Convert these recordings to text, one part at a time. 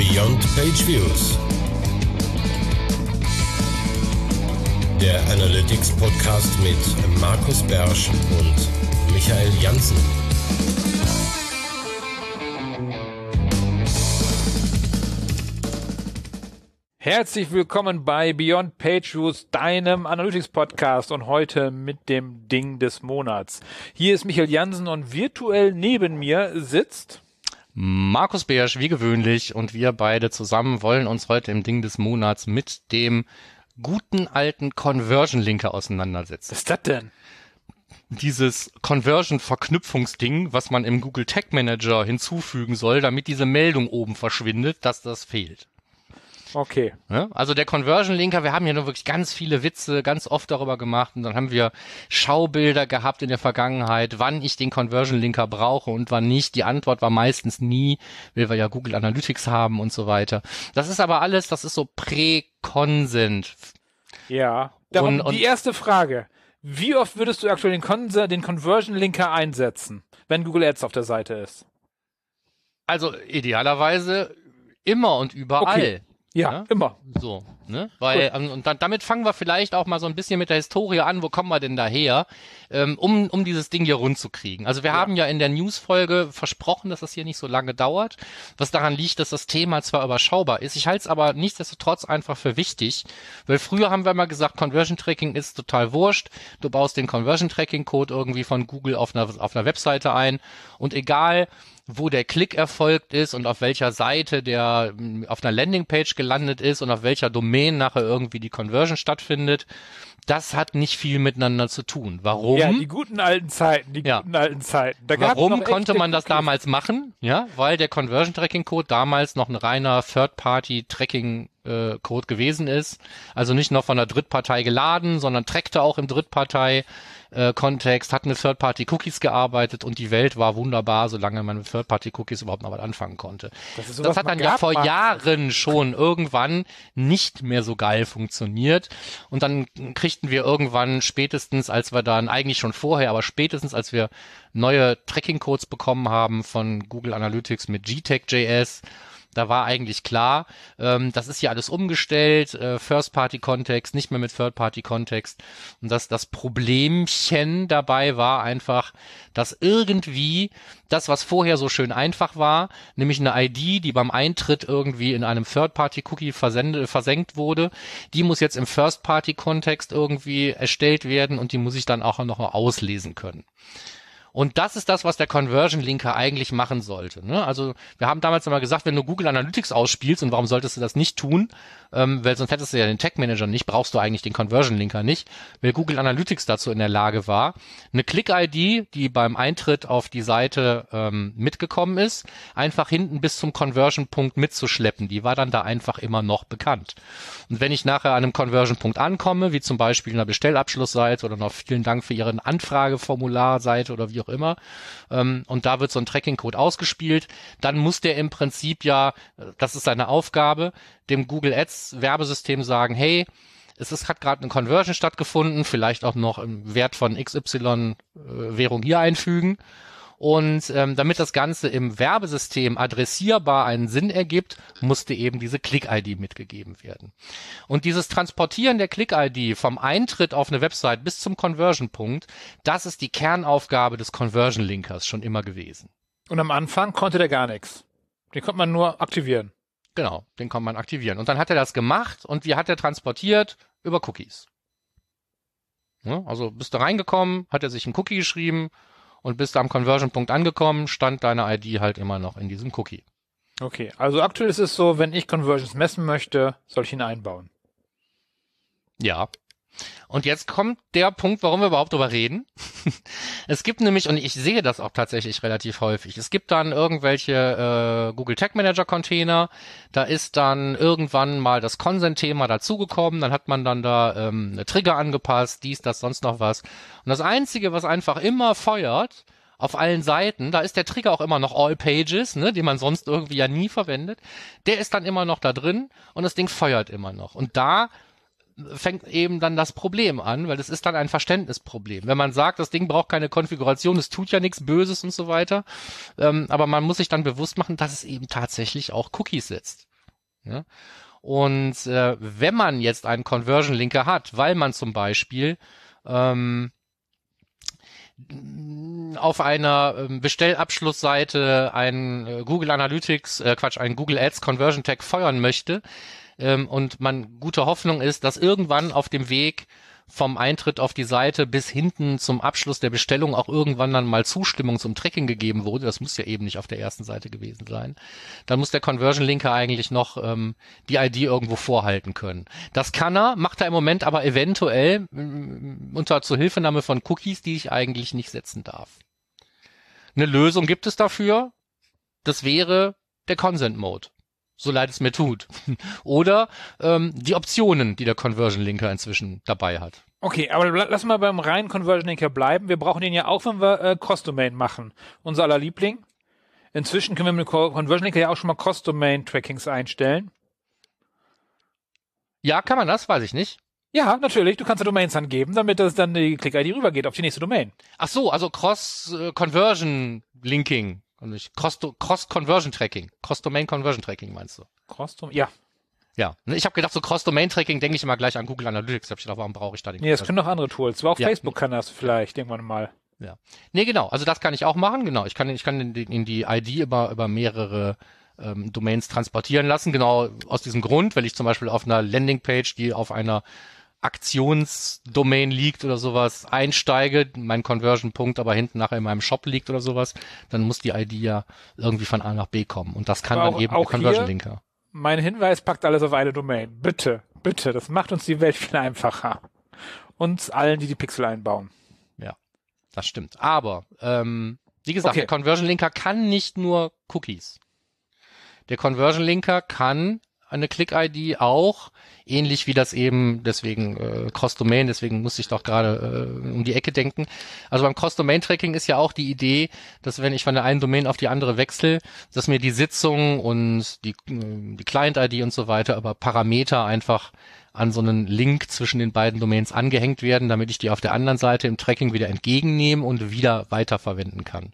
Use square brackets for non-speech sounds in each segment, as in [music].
Beyond Page Views. Der Analytics Podcast mit Markus Bersch und Michael Janssen. Herzlich willkommen bei Beyond Page Views, deinem Analytics Podcast und heute mit dem Ding des Monats. Hier ist Michael Jansen und virtuell neben mir sitzt Markus Beersch, wie gewöhnlich, und wir beide zusammen wollen uns heute im Ding des Monats mit dem guten alten Conversion Linker auseinandersetzen. Was ist das denn? Dieses Conversion-Verknüpfungsding, was man im Google Tag Manager hinzufügen soll, damit diese Meldung oben verschwindet, dass das fehlt. Okay. Ja, also der Conversion Linker, wir haben ja nur wirklich ganz viele Witze ganz oft darüber gemacht und dann haben wir Schaubilder gehabt in der Vergangenheit, wann ich den Conversion Linker brauche und wann nicht. Die Antwort war meistens nie, weil wir ja Google Analytics haben und so weiter. Das ist aber alles, das ist so Prä-Consent. Ja. Darum und, und die erste Frage. Wie oft würdest du aktuell den, Con den Conversion Linker einsetzen, wenn Google Ads auf der Seite ist? Also idealerweise immer und überall. Okay. Ja, ne? immer. So, ne? Weil, ähm, und dann, damit fangen wir vielleicht auch mal so ein bisschen mit der Historie an, wo kommen wir denn daher, ähm, um, um dieses Ding hier rund zu kriegen. Also wir ja. haben ja in der News-Folge versprochen, dass das hier nicht so lange dauert, was daran liegt, dass das Thema zwar überschaubar ist, ich halte es aber nichtsdestotrotz einfach für wichtig, weil früher haben wir mal gesagt, Conversion Tracking ist total wurscht, du baust den Conversion Tracking Code irgendwie von Google auf einer, auf einer Webseite ein und egal, wo der Klick erfolgt ist und auf welcher Seite der hm, auf einer Landingpage gelandet ist und auf welcher Domain nachher irgendwie die Conversion stattfindet. Das hat nicht viel miteinander zu tun. Warum? Ja, die guten alten Zeiten, die ja. guten alten Zeiten. Da Warum konnte man das damals machen? Ja, weil der Conversion Tracking Code damals noch ein reiner Third Party Tracking äh, Code gewesen ist. Also nicht noch von der Drittpartei geladen, sondern trackte auch im Drittpartei äh, hat mit Third-Party-Cookies gearbeitet und die Welt war wunderbar, solange man mit Third-Party-Cookies überhaupt noch was anfangen konnte. Das, das hat dann ja vor Jahren schon irgendwann nicht mehr so geil funktioniert und dann kriegten wir irgendwann spätestens, als wir dann eigentlich schon vorher, aber spätestens als wir neue Tracking-Codes bekommen haben von Google Analytics mit GTAG.js da war eigentlich klar, ähm, das ist hier alles umgestellt, äh, First-Party-Kontext, nicht mehr mit Third-Party-Kontext. Und das, das Problemchen dabei war einfach, dass irgendwie das, was vorher so schön einfach war, nämlich eine ID, die beim Eintritt irgendwie in einem Third-Party-Cookie versenkt wurde, die muss jetzt im First-Party-Kontext irgendwie erstellt werden und die muss ich dann auch noch auslesen können. Und das ist das, was der Conversion Linker eigentlich machen sollte. Ne? Also wir haben damals immer gesagt, wenn du Google Analytics ausspielst, und warum solltest du das nicht tun? Ähm, weil sonst hättest du ja den Tag Manager nicht, brauchst du eigentlich den Conversion Linker nicht, weil Google Analytics dazu in der Lage war, eine Click-ID, die beim Eintritt auf die Seite ähm, mitgekommen ist, einfach hinten bis zum Conversion-Punkt mitzuschleppen. Die war dann da einfach immer noch bekannt. Und wenn ich nachher an einem Conversion-Punkt ankomme, wie zum Beispiel in einer Bestellabschlussseite oder noch vielen Dank für Ihren Anfrageformularseite oder wie auch immer. Ähm, und da wird so ein Tracking-Code ausgespielt. Dann muss der im Prinzip ja, das ist seine Aufgabe, dem Google Ads Werbesystem sagen, hey, es ist, hat gerade eine Conversion stattgefunden, vielleicht auch noch im Wert von XY äh, Währung hier einfügen. Und ähm, damit das Ganze im Werbesystem adressierbar einen Sinn ergibt, musste eben diese Click-ID mitgegeben werden. Und dieses Transportieren der Click-ID vom Eintritt auf eine Website bis zum Conversion-Punkt, das ist die Kernaufgabe des Conversion-Linkers schon immer gewesen. Und am Anfang konnte der gar nichts. Den konnte man nur aktivieren. Genau, den konnte man aktivieren. Und dann hat er das gemacht und wie hat er transportiert? Über Cookies. Ja, also bist du reingekommen, hat er sich ein Cookie geschrieben und bist am Conversion-Punkt angekommen, stand deine ID halt immer noch in diesem Cookie. Okay, also aktuell ist es so, wenn ich Conversions messen möchte, soll ich ihn einbauen. Ja, und jetzt kommt der Punkt, warum wir überhaupt drüber reden. [laughs] es gibt nämlich, und ich sehe das auch tatsächlich relativ häufig, es gibt dann irgendwelche äh, Google Tag Manager Container, da ist dann irgendwann mal das Consent-Thema dazugekommen, dann hat man dann da ähm, eine Trigger angepasst, dies, das, sonst noch was. Und das Einzige, was einfach immer feuert, auf allen Seiten, da ist der Trigger auch immer noch All Pages, ne, den man sonst irgendwie ja nie verwendet, der ist dann immer noch da drin und das Ding feuert immer noch. Und da fängt eben dann das Problem an, weil das ist dann ein Verständnisproblem. Wenn man sagt, das Ding braucht keine Konfiguration, es tut ja nichts Böses und so weiter, ähm, aber man muss sich dann bewusst machen, dass es eben tatsächlich auch Cookies setzt. Ja? Und äh, wenn man jetzt einen Conversion Linker hat, weil man zum Beispiel ähm, auf einer ähm, Bestellabschlussseite ein äh, Google Analytics, äh, Quatsch, ein Google Ads Conversion Tag feuern möchte. Ähm, und man gute Hoffnung ist, dass irgendwann auf dem Weg vom Eintritt auf die Seite bis hinten zum Abschluss der Bestellung auch irgendwann dann mal Zustimmung zum Tracking gegeben wurde, das muss ja eben nicht auf der ersten Seite gewesen sein, dann muss der Conversion Linker eigentlich noch ähm, die ID irgendwo vorhalten können. Das kann er, macht er im Moment aber eventuell äh, unter Zuhilfenahme von Cookies, die ich eigentlich nicht setzen darf. Eine Lösung gibt es dafür. Das wäre der Consent Mode so leid es mir tut. [laughs] Oder ähm, die Optionen, die der Conversion Linker inzwischen dabei hat. Okay, aber lass mal beim reinen Conversion Linker bleiben. Wir brauchen den ja auch, wenn wir äh, Cross-Domain machen. Unser aller Liebling. Inzwischen können wir mit dem Conversion Linker ja auch schon mal Cross-Domain-Trackings einstellen. Ja, kann man das? Weiß ich nicht. Ja, natürlich. Du kannst ja Domains angeben, damit das dann die Click-ID rübergeht auf die nächste Domain. Ach so, also Cross-Conversion-Linking. Und nicht Cross-Conversion-Tracking. Cross-Domain-Conversion-Tracking meinst du? Cross-Domain, ja. Ja, ne, ich habe gedacht, so Cross-Domain-Tracking denke ich immer gleich an Google Analytics. Hab ich gedacht, warum brauche ich da den? Nee, das können noch andere Tools. Auch ja. Facebook kann das vielleicht irgendwann mal. Ja. Nee, genau. Also das kann ich auch machen. Genau. Ich kann, ich kann in die, in die ID über, über mehrere ähm, Domains transportieren lassen. Genau aus diesem Grund, weil ich zum Beispiel auf einer Landingpage, die auf einer Aktionsdomain liegt oder sowas, einsteige, mein Conversion-Punkt aber hinten nachher in meinem Shop liegt oder sowas, dann muss die ID ja irgendwie von A nach B kommen. Und das kann aber dann auch, eben auch der Conversion-Linker. Mein Hinweis packt alles auf eine Domain. Bitte, bitte, das macht uns die Welt viel einfacher. Uns allen, die die Pixel einbauen. Ja, das stimmt. Aber, ähm, wie gesagt, okay. der Conversion-Linker kann nicht nur Cookies. Der Conversion-Linker kann eine Click-ID auch, ähnlich wie das eben, deswegen äh, Cross-Domain, deswegen muss ich doch gerade äh, um die Ecke denken. Also beim Cross-Domain-Tracking ist ja auch die Idee, dass wenn ich von der einen Domain auf die andere wechsle, dass mir die Sitzung und die, äh, die Client-ID und so weiter, aber Parameter einfach an so einen Link zwischen den beiden Domains angehängt werden, damit ich die auf der anderen Seite im Tracking wieder entgegennehmen und wieder weiterverwenden kann.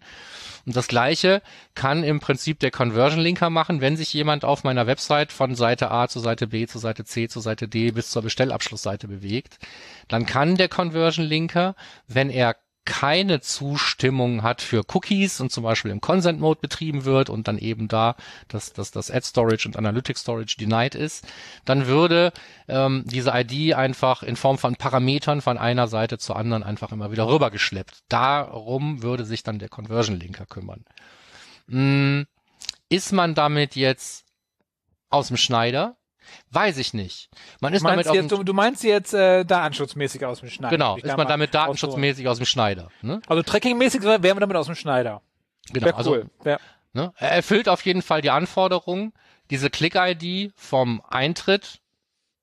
Und das gleiche kann im Prinzip der Conversion Linker machen, wenn sich jemand auf meiner Website von Seite A zu Seite B zu Seite C zu Seite D bis zur Bestellabschlussseite bewegt, dann kann der Conversion Linker, wenn er keine Zustimmung hat für Cookies und zum Beispiel im Consent Mode betrieben wird und dann eben da dass, dass das Ad Storage und Analytics Storage denied ist, dann würde ähm, diese ID einfach in Form von Parametern von einer Seite zur anderen einfach immer wieder rübergeschleppt. Darum würde sich dann der Conversion Linker kümmern. Hm, ist man damit jetzt aus dem Schneider? Weiß ich nicht. Man ist damit jetzt, du, du, meinst jetzt äh, datenschutzmäßig aus dem Schneider. Genau, ist man damit datenschutzmäßig aus dem Schneider. Ne? Also trackingmäßig wären wir damit aus dem Schneider. Genau, Wär also, cool. Also, ne? Er erfüllt auf jeden Fall die Anforderung, diese Click-ID vom Eintritt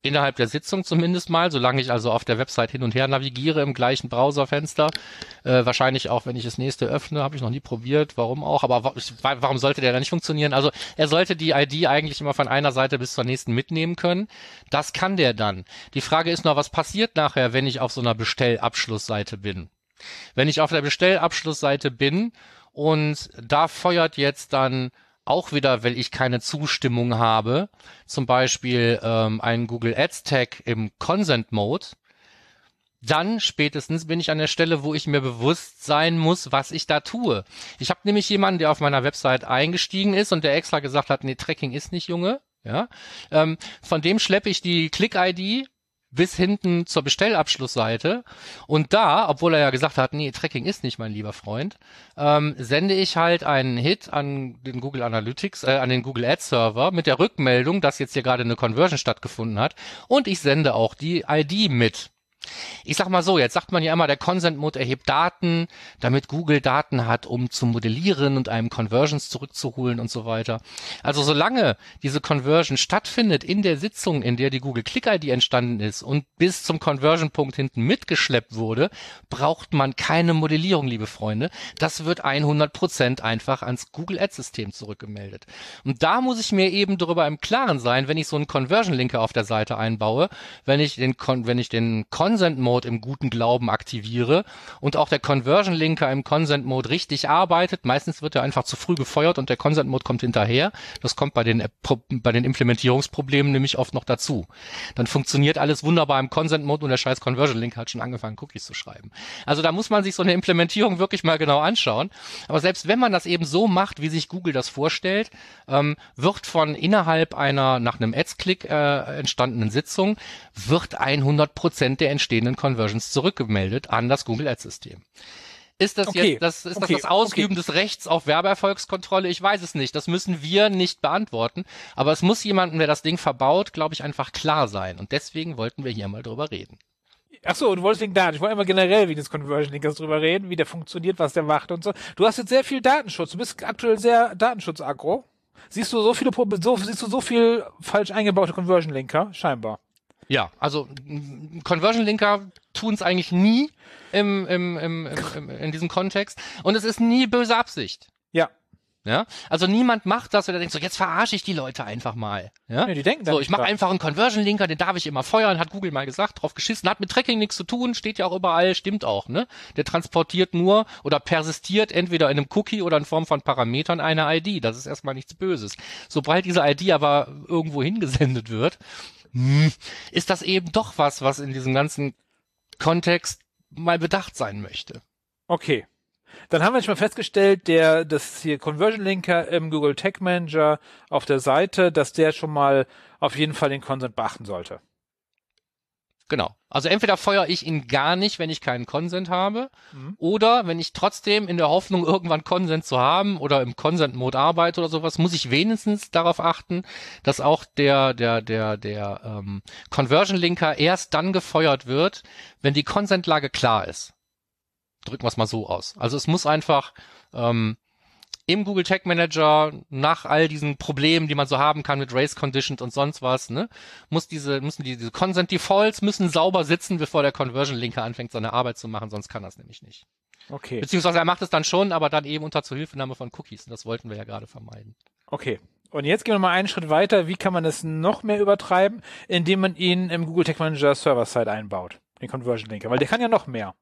innerhalb der Sitzung zumindest mal, solange ich also auf der Website hin und her navigiere im gleichen Browserfenster. Äh, wahrscheinlich auch, wenn ich das nächste öffne, habe ich noch nie probiert, warum auch, aber warum sollte der da nicht funktionieren? Also er sollte die ID eigentlich immer von einer Seite bis zur nächsten mitnehmen können. Das kann der dann. Die Frage ist nur, was passiert nachher, wenn ich auf so einer Bestellabschlussseite bin? Wenn ich auf der Bestellabschlussseite bin und da feuert jetzt dann auch wieder, weil ich keine Zustimmung habe, zum Beispiel ähm, einen Google Ads Tag im Consent Mode, dann spätestens bin ich an der Stelle, wo ich mir bewusst sein muss, was ich da tue. Ich habe nämlich jemanden, der auf meiner Website eingestiegen ist und der extra gesagt hat, nee, Tracking ist nicht, Junge. Ja, ähm, von dem schleppe ich die Click-ID bis hinten zur Bestellabschlussseite. Und da, obwohl er ja gesagt hat, nee, Tracking ist nicht mein lieber Freund, ähm, sende ich halt einen Hit an den Google Analytics, äh, an den Google Ads Server mit der Rückmeldung, dass jetzt hier gerade eine Conversion stattgefunden hat. Und ich sende auch die ID mit. Ich sag mal so, jetzt sagt man ja immer, der Consent Mode erhebt Daten, damit Google Daten hat, um zu modellieren und einem Conversions zurückzuholen und so weiter. Also solange diese Conversion stattfindet in der Sitzung, in der die Google Click ID entstanden ist und bis zum Conversion Punkt hinten mitgeschleppt wurde, braucht man keine Modellierung, liebe Freunde. Das wird 100 Prozent einfach ans Google Ads System zurückgemeldet. Und da muss ich mir eben darüber im Klaren sein, wenn ich so einen Conversion Linker auf der Seite einbaue, wenn ich den, wenn ich den Consent Consent Mode im guten Glauben aktiviere und auch der Conversion Linker im Consent Mode richtig arbeitet, meistens wird er einfach zu früh gefeuert und der Consent Mode kommt hinterher. Das kommt bei den, bei den Implementierungsproblemen nämlich oft noch dazu. Dann funktioniert alles wunderbar im Consent Mode und der scheiß Conversion Link hat schon angefangen, Cookies zu schreiben. Also da muss man sich so eine Implementierung wirklich mal genau anschauen. Aber selbst wenn man das eben so macht, wie sich Google das vorstellt, ähm, wird von innerhalb einer nach einem Ads-Click äh, entstandenen Sitzung wird 100 Prozent der entstehenden Conversions zurückgemeldet an das Google Ads-System. Ist das okay. jetzt das, ist okay. das, das Ausüben okay. des Rechts auf Werbeerfolgskontrolle? Ich weiß es nicht. Das müssen wir nicht beantworten. Aber es muss jemandem, der das Ding verbaut, glaube ich, einfach klar sein. Und deswegen wollten wir hier mal drüber reden. Ach so, du wolltest wegen Daten. Ich wollte immer generell wegen des Conversion Linkers drüber reden, wie der funktioniert, was der macht und so. Du hast jetzt sehr viel Datenschutz. Du bist aktuell sehr Datenschutz-aggro. Siehst du so viele, so, siehst du so viel falsch eingebaute Conversion Linker? Scheinbar. Ja, also Conversion Linker tun es eigentlich nie im, im, im, im, in diesem Kontext und es ist nie böse Absicht. Ja. Ja, also niemand macht das, wenn er denkt so, jetzt verarsche ich die Leute einfach mal. Ja, nee, die denken so, ich mache einfach einen Conversion Linker, den darf ich immer feuern, hat Google mal gesagt, drauf geschissen, hat mit Tracking nichts zu tun, steht ja auch überall, stimmt auch, ne? Der transportiert nur oder persistiert entweder in einem Cookie oder in Form von Parametern eine ID. Das ist erstmal nichts Böses. Sobald diese ID aber irgendwo hingesendet wird, hm, ist das eben doch was, was in diesem ganzen Kontext mal bedacht sein möchte. Okay. Dann haben wir schon mal festgestellt, der, das hier Conversion Linker im Google Tag Manager auf der Seite, dass der schon mal auf jeden Fall den Consent beachten sollte. Genau. Also entweder feuere ich ihn gar nicht, wenn ich keinen Consent habe, mhm. oder wenn ich trotzdem in der Hoffnung, [laughs] irgendwann Consent zu haben oder im Consent-Mode arbeite oder sowas, muss ich wenigstens darauf achten, dass auch der, der, der, der ähm, Conversion-Linker erst dann gefeuert wird, wenn die Consent-Lage klar ist. Drücken wir es mal so aus. Also es muss einfach ähm, im Google Tag Manager nach all diesen Problemen, die man so haben kann mit Race Conditions und sonst was, ne, muss diese, müssen die, diese Consent Defaults müssen sauber sitzen, bevor der Conversion Linker anfängt, seine Arbeit zu machen, sonst kann das nämlich nicht. Okay. Beziehungsweise er macht es dann schon, aber dann eben unter Zuhilfenahme von Cookies. Und das wollten wir ja gerade vermeiden. Okay. Und jetzt gehen wir mal einen Schritt weiter. Wie kann man es noch mehr übertreiben, indem man ihn im Google Tag Manager Server-Side einbaut? Den Conversion Linker. Weil der kann ja noch mehr.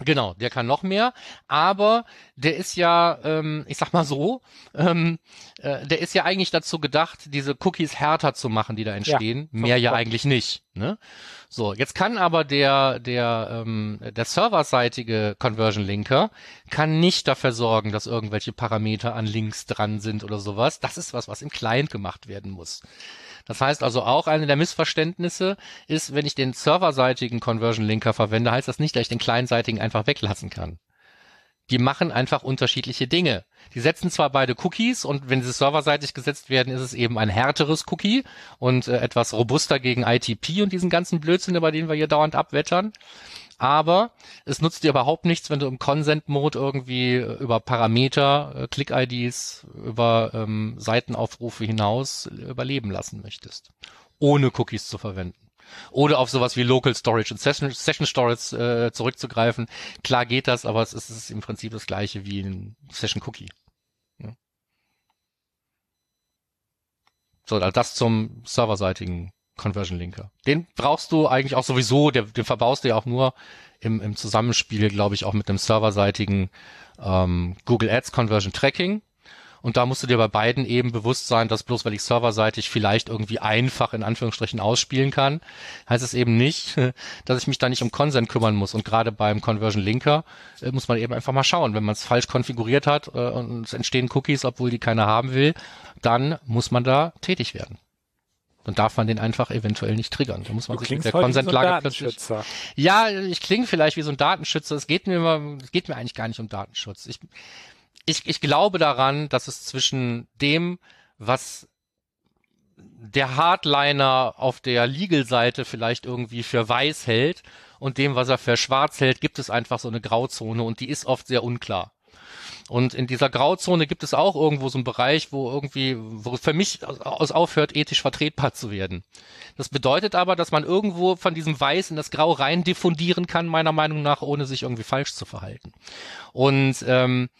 Genau, der kann noch mehr, aber der ist ja, ähm, ich sag mal so, ähm, äh, der ist ja eigentlich dazu gedacht, diese Cookies härter zu machen, die da entstehen. Ja, mehr ja eigentlich nicht. Ne? So, jetzt kann aber der der ähm, der serverseitige Conversion Linker kann nicht dafür sorgen, dass irgendwelche Parameter an Links dran sind oder sowas. Das ist was, was im Client gemacht werden muss. Das heißt also auch eine der Missverständnisse ist, wenn ich den serverseitigen Conversion Linker verwende, heißt das nicht, dass ich den clientseitigen einfach weglassen kann. Die machen einfach unterschiedliche Dinge. Die setzen zwar beide Cookies und wenn sie serverseitig gesetzt werden, ist es eben ein härteres Cookie und äh, etwas robuster gegen ITP und diesen ganzen Blödsinn, über den wir hier dauernd abwettern aber es nutzt dir überhaupt nichts, wenn du im Consent-Mode irgendwie äh, über Parameter, äh, Click-IDs, über ähm, Seitenaufrufe hinaus überleben lassen möchtest, ohne Cookies zu verwenden. Oder auf sowas wie Local Storage und Session, Session Storage äh, zurückzugreifen. Klar geht das, aber es ist, es ist im Prinzip das gleiche wie ein Session Cookie. Ja. So, also das zum serverseitigen Conversion Linker. Den brauchst du eigentlich auch sowieso, der, den verbaust du ja auch nur im, im Zusammenspiel, glaube ich, auch mit dem serverseitigen ähm, Google Ads Conversion Tracking. Und da musst du dir bei beiden eben bewusst sein, dass bloß weil ich serverseitig vielleicht irgendwie einfach in Anführungsstrichen ausspielen kann, heißt es eben nicht, [laughs] dass ich mich da nicht um Consent kümmern muss. Und gerade beim Conversion Linker äh, muss man eben einfach mal schauen, wenn man es falsch konfiguriert hat äh, und es entstehen Cookies, obwohl die keiner haben will, dann muss man da tätig werden dann darf man den einfach eventuell nicht triggern. Da muss man du sich mit der Konsentlage plötzlich. Ja, ich klinge vielleicht wie so ein Datenschützer. Es geht mir immer, es geht mir eigentlich gar nicht um Datenschutz. Ich, ich, ich glaube daran, dass es zwischen dem, was der Hardliner auf der Legal-Seite vielleicht irgendwie für weiß hält und dem, was er für schwarz hält, gibt es einfach so eine Grauzone und die ist oft sehr unklar. Und in dieser Grauzone gibt es auch irgendwo so einen Bereich, wo irgendwie, wo für mich aus aufhört, ethisch vertretbar zu werden. Das bedeutet aber, dass man irgendwo von diesem Weiß in das Grau rein diffundieren kann, meiner Meinung nach, ohne sich irgendwie falsch zu verhalten. Und ähm,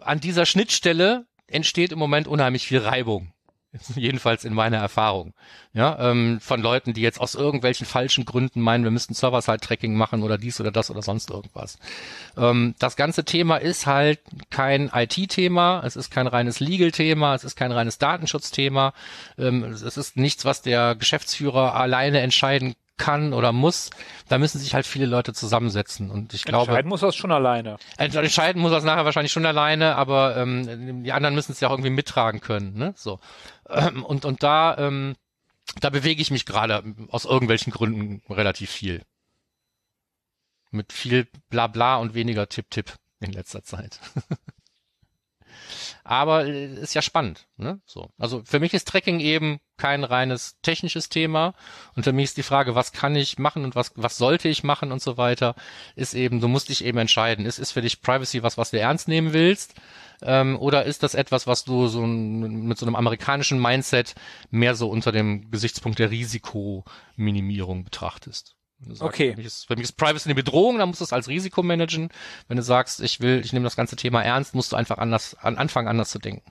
an dieser Schnittstelle entsteht im Moment unheimlich viel Reibung. [laughs] Jedenfalls in meiner Erfahrung. Ja, ähm, von Leuten, die jetzt aus irgendwelchen falschen Gründen meinen, wir müssten Server-Side-Tracking machen oder dies oder das oder sonst irgendwas. Ähm, das ganze Thema ist halt kein IT-Thema, es ist kein reines Legal-Thema, es ist kein reines Datenschutzthema, ähm, es ist nichts, was der Geschäftsführer alleine entscheiden kann oder muss, da müssen sich halt viele Leute zusammensetzen. Und ich glaube. Entscheiden muss das schon alleine. Entscheiden muss das nachher wahrscheinlich schon alleine, aber ähm, die anderen müssen es ja auch irgendwie mittragen können. Ne? So. Ähm, und, und da, ähm, da bewege ich mich gerade aus irgendwelchen Gründen relativ viel. Mit viel Blabla und weniger Tipp-Tipp in letzter Zeit. [laughs] Aber äh, ist ja spannend. Ne? So. Also für mich ist Tracking eben kein reines technisches Thema. Und für mich ist die Frage, was kann ich machen und was, was sollte ich machen und so weiter, ist eben, du musst dich eben entscheiden. Ist, ist für dich Privacy was, was du ernst nehmen willst? Ähm, oder ist das etwas, was du so mit so einem amerikanischen Mindset mehr so unter dem Gesichtspunkt der Risikominimierung betrachtest? Sagst, okay. Mich, ist, mich ist Privacy eine Bedrohung, dann musst du es als Risiko managen. Wenn du sagst, ich will, ich nehme das ganze Thema ernst, musst du einfach anders, an anfangen anders zu denken.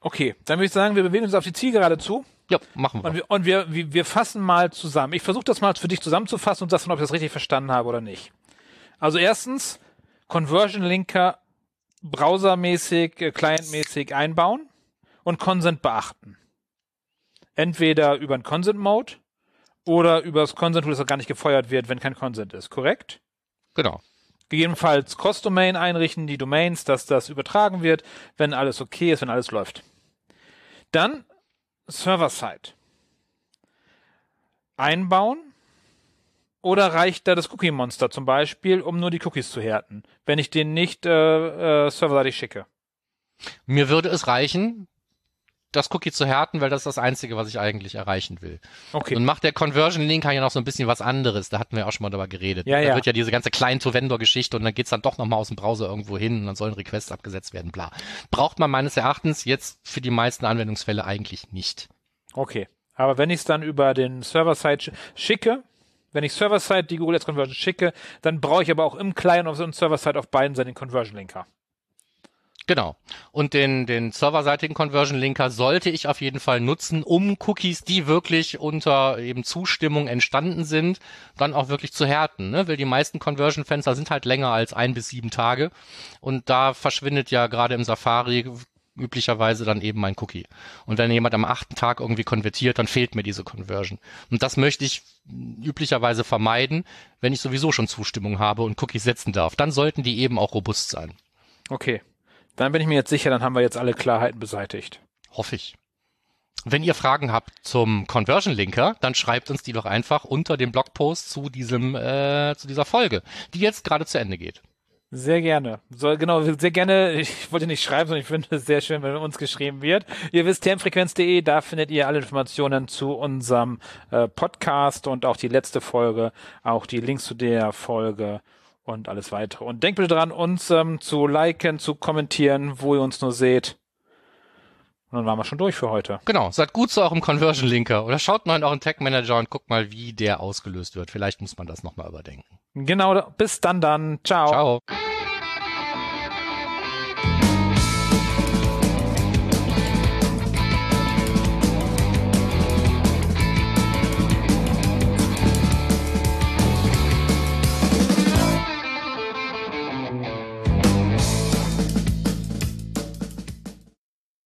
Okay, dann würde ich sagen, wir bewegen uns auf die Zielgerade zu. Ja, machen wir. Und wir, und wir, wir, wir fassen mal zusammen. Ich versuche das mal für dich zusammenzufassen und sagst ob ich das richtig verstanden habe oder nicht. Also erstens, Conversion Linker browsermäßig, äh, clientmäßig einbauen und Consent beachten. Entweder über einen Consent Mode oder über das Consent Tool, das gar nicht gefeuert wird, wenn kein Consent ist, korrekt? Genau. Gegebenenfalls Cross-Domain einrichten, die Domains, dass das übertragen wird, wenn alles okay ist, wenn alles läuft. Dann Server-Side. Einbauen oder reicht da das Cookie-Monster zum Beispiel, um nur die Cookies zu härten, wenn ich den nicht äh, äh, serverseitig schicke? Mir würde es reichen, das Cookie zu härten, weil das ist das Einzige, was ich eigentlich erreichen will. Okay. Und macht der Conversion Link ja noch so ein bisschen was anderes. Da hatten wir auch schon mal drüber geredet. Ja, da ja. wird ja diese ganze Client-to-Vendor-Geschichte und dann geht's dann doch nochmal aus dem Browser irgendwo hin und dann sollen Requests abgesetzt werden, bla. Braucht man meines Erachtens jetzt für die meisten Anwendungsfälle eigentlich nicht. Okay. Aber wenn ich es dann über den Server-Side sch schicke, wenn ich Server-Side die Google Ads Conversion schicke, dann brauche ich aber auch im Client und Server-Side auf beiden Seiten den Conversion Linker. Genau. Und den, den serverseitigen Conversion Linker sollte ich auf jeden Fall nutzen, um Cookies, die wirklich unter eben Zustimmung entstanden sind, dann auch wirklich zu härten. Ne? Weil die meisten Conversion-Fenster sind halt länger als ein bis sieben Tage. Und da verschwindet ja gerade im Safari üblicherweise dann eben mein Cookie. Und wenn jemand am achten Tag irgendwie konvertiert, dann fehlt mir diese Conversion. Und das möchte ich üblicherweise vermeiden, wenn ich sowieso schon Zustimmung habe und Cookies setzen darf. Dann sollten die eben auch robust sein. Okay. Dann bin ich mir jetzt sicher, dann haben wir jetzt alle Klarheiten beseitigt. Hoffe ich. Wenn ihr Fragen habt zum Conversion Linker, dann schreibt uns die doch einfach unter dem Blogpost zu diesem äh, zu dieser Folge, die jetzt gerade zu Ende geht. Sehr gerne. So, genau, sehr gerne. Ich wollte nicht schreiben, sondern ich finde es sehr schön, wenn uns geschrieben wird. Ihr wisst, termfrequenz.de, da findet ihr alle Informationen zu unserem äh, Podcast und auch die letzte Folge, auch die Links zu der Folge und alles weitere. Und denkt bitte dran, uns ähm, zu liken, zu kommentieren, wo ihr uns nur seht. Und dann waren wir schon durch für heute. Genau, seid gut zu eurem Conversion Linker oder schaut mal in euren Tag Manager und guckt mal, wie der ausgelöst wird. Vielleicht muss man das nochmal überdenken. Genau, bis dann dann. Ciao. Ciao.